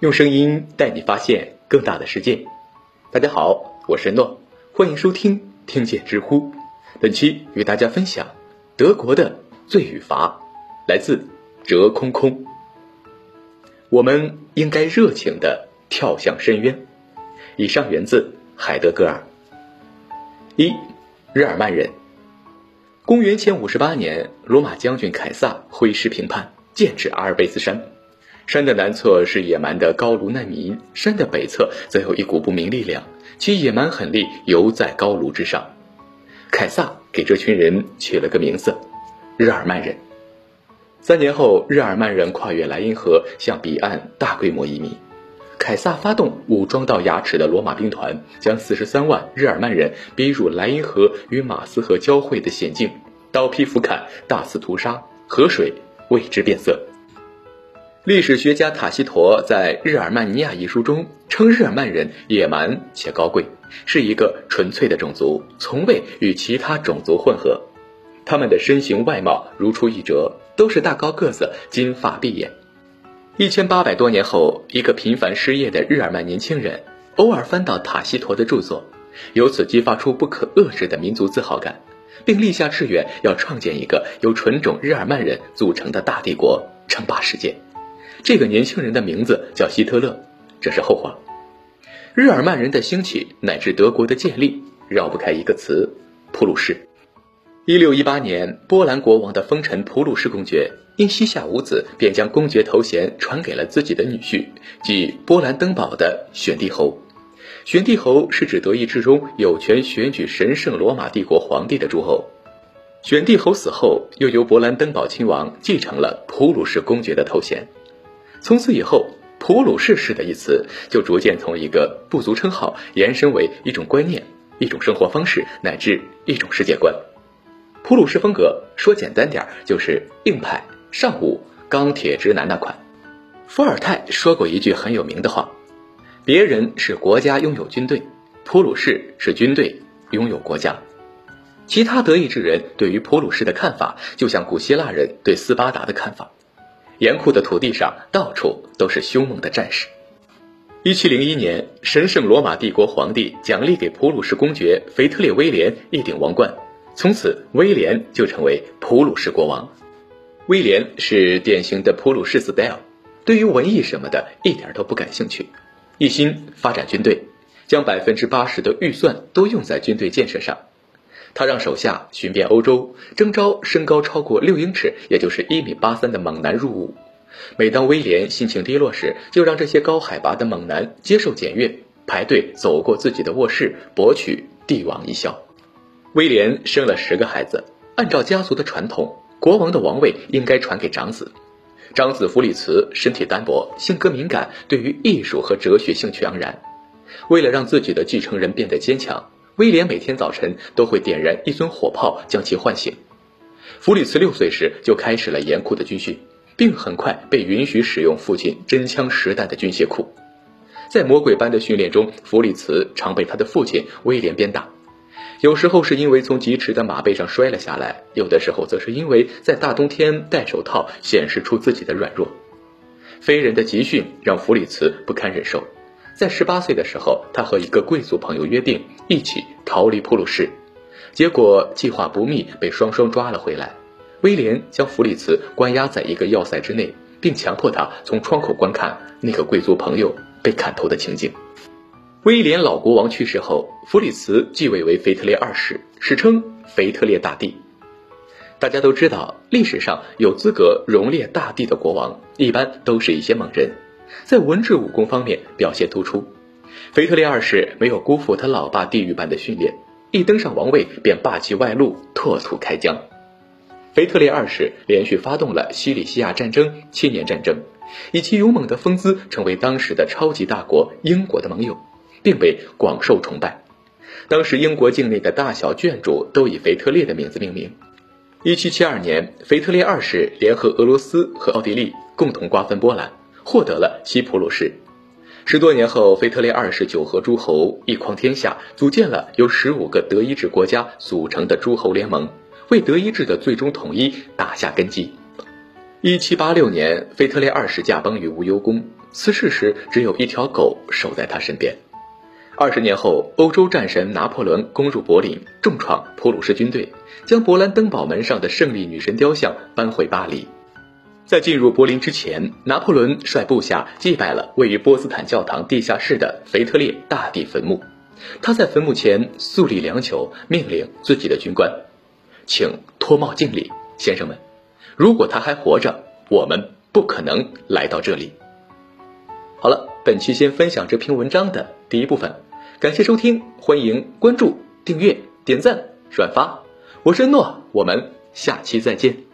用声音带你发现更大的世界。大家好，我是诺，欢迎收听听见知乎。本期与大家分享德国的罪与罚，来自折空空。我们应该热情的跳向深渊。以上源自海德格尔。一，日耳曼人。公元前五十八年，罗马将军凯撒挥师平叛，剑指阿尔卑斯山。山的南侧是野蛮的高卢难民，山的北侧则有一股不明力量，其野蛮狠力犹在高卢之上。凯撒给这群人取了个名字——日耳曼人。三年后，日耳曼人跨越莱茵河向彼岸大规模移民。凯撒发动武装到牙齿的罗马兵团，将四十三万日耳曼人逼入莱茵河与马斯河交汇的险境，刀劈斧砍，大肆屠杀，河水为之变色。历史学家塔西佗在《日耳曼尼亚》一书中称，日耳曼人野蛮且高贵，是一个纯粹的种族，从未与其他种族混合。他们的身形外貌如出一辙，都是大高个子，金发碧眼。一千八百多年后，一个频繁失业的日耳曼年轻人偶尔翻到塔西佗的著作，由此激发出不可遏制的民族自豪感，并立下志愿要创建一个由纯种日耳曼人组成的大帝国，称霸世界。这个年轻人的名字叫希特勒，这是后话。日耳曼人的兴起乃至德国的建立，绕不开一个词——普鲁士。一六一八年，波兰国王的封臣普鲁士公爵。因膝下无子，便将公爵头衔传给了自己的女婿，即波兰登堡的选帝侯。选帝侯是指德意志中有权选举神圣罗马帝国皇帝的诸侯。选帝侯死后，又由波兰登堡亲王继承了普鲁士公爵的头衔。从此以后，普鲁士式的一词就逐渐从一个部族称号延伸为一种观念、一种生活方式，乃至一种世界观。普鲁士风格说简单点就是硬派。尚武钢铁直男那款，伏尔泰说过一句很有名的话：“别人是国家拥有军队，普鲁士是军队拥有国家。”其他德意志人对于普鲁士的看法，就像古希腊人对斯巴达的看法：严酷的土地上到处都是凶猛的战士。一七零一年，神圣罗马帝国皇帝奖励给普鲁士公爵腓特烈威廉一顶王冠，从此威廉就成为普鲁士国王。威廉是典型的普鲁士 style，对于文艺什么的一点都不感兴趣，一心发展军队，将百分之八十的预算都用在军队建设上。他让手下寻遍欧洲，征召身高超过六英尺，也就是一米八三的猛男入伍。每当威廉心情低落时，就让这些高海拔的猛男接受检阅，排队走过自己的卧室，博取帝王一笑。威廉生了十个孩子，按照家族的传统。国王的王位应该传给长子，长子弗里茨身体单薄，性格敏感，对于艺术和哲学兴趣盎然。为了让自己的继承人变得坚强，威廉每天早晨都会点燃一尊火炮将其唤醒。弗里茨六岁时就开始了严酷的军训，并很快被允许使用父亲真枪实弹的军械库。在魔鬼般的训练中，弗里茨常被他的父亲威廉鞭打。有时候是因为从疾驰的马背上摔了下来，有的时候则是因为在大冬天戴手套显示出自己的软弱。非人的集训让弗里茨不堪忍受，在十八岁的时候，他和一个贵族朋友约定一起逃离普鲁士，结果计划不密，被双双抓了回来。威廉将弗里茨关押在一个要塞之内，并强迫他从窗口观看那个贵族朋友被砍头的情景。威廉老国王去世后，弗里茨继位为腓特烈二世，史称腓特烈大帝。大家都知道，历史上有资格荣列大帝的国王，一般都是一些猛人，在文治武功方面表现突出。腓特烈二世没有辜负他老爸地狱般的训练，一登上王位便霸气外露，拓土开疆。腓特烈二世连续发动了西里西亚战争、七年战争，以其勇猛的风姿，成为当时的超级大国英国的盟友。并被广受崇拜。当时英国境内的大小卷主都以腓特烈的名字命名。一七七二年，腓特烈二世联合俄罗斯和奥地利共同瓜分波兰，获得了西普鲁士。十多年后，腓特烈二世九合诸侯，一匡天下，组建了由十五个德意志国家组成的诸侯联盟，为德意志的最终统一打下根基。一七八六年，腓特烈二世驾崩于无忧宫。辞世时只有一条狗守在他身边。二十年后，欧洲战神拿破仑攻入柏林，重创普鲁士军队，将勃兰登堡门上的胜利女神雕像搬回巴黎。在进入柏林之前，拿破仑率部下祭拜了位于波斯坦教堂地下室的腓特烈大帝坟墓。他在坟墓前肃立良久，命令自己的军官：“请脱帽敬礼，先生们。如果他还活着，我们不可能来到这里。”好了，本期先分享这篇文章的第一部分，感谢收听，欢迎关注、订阅、点赞、转发。我是恩诺，我们下期再见。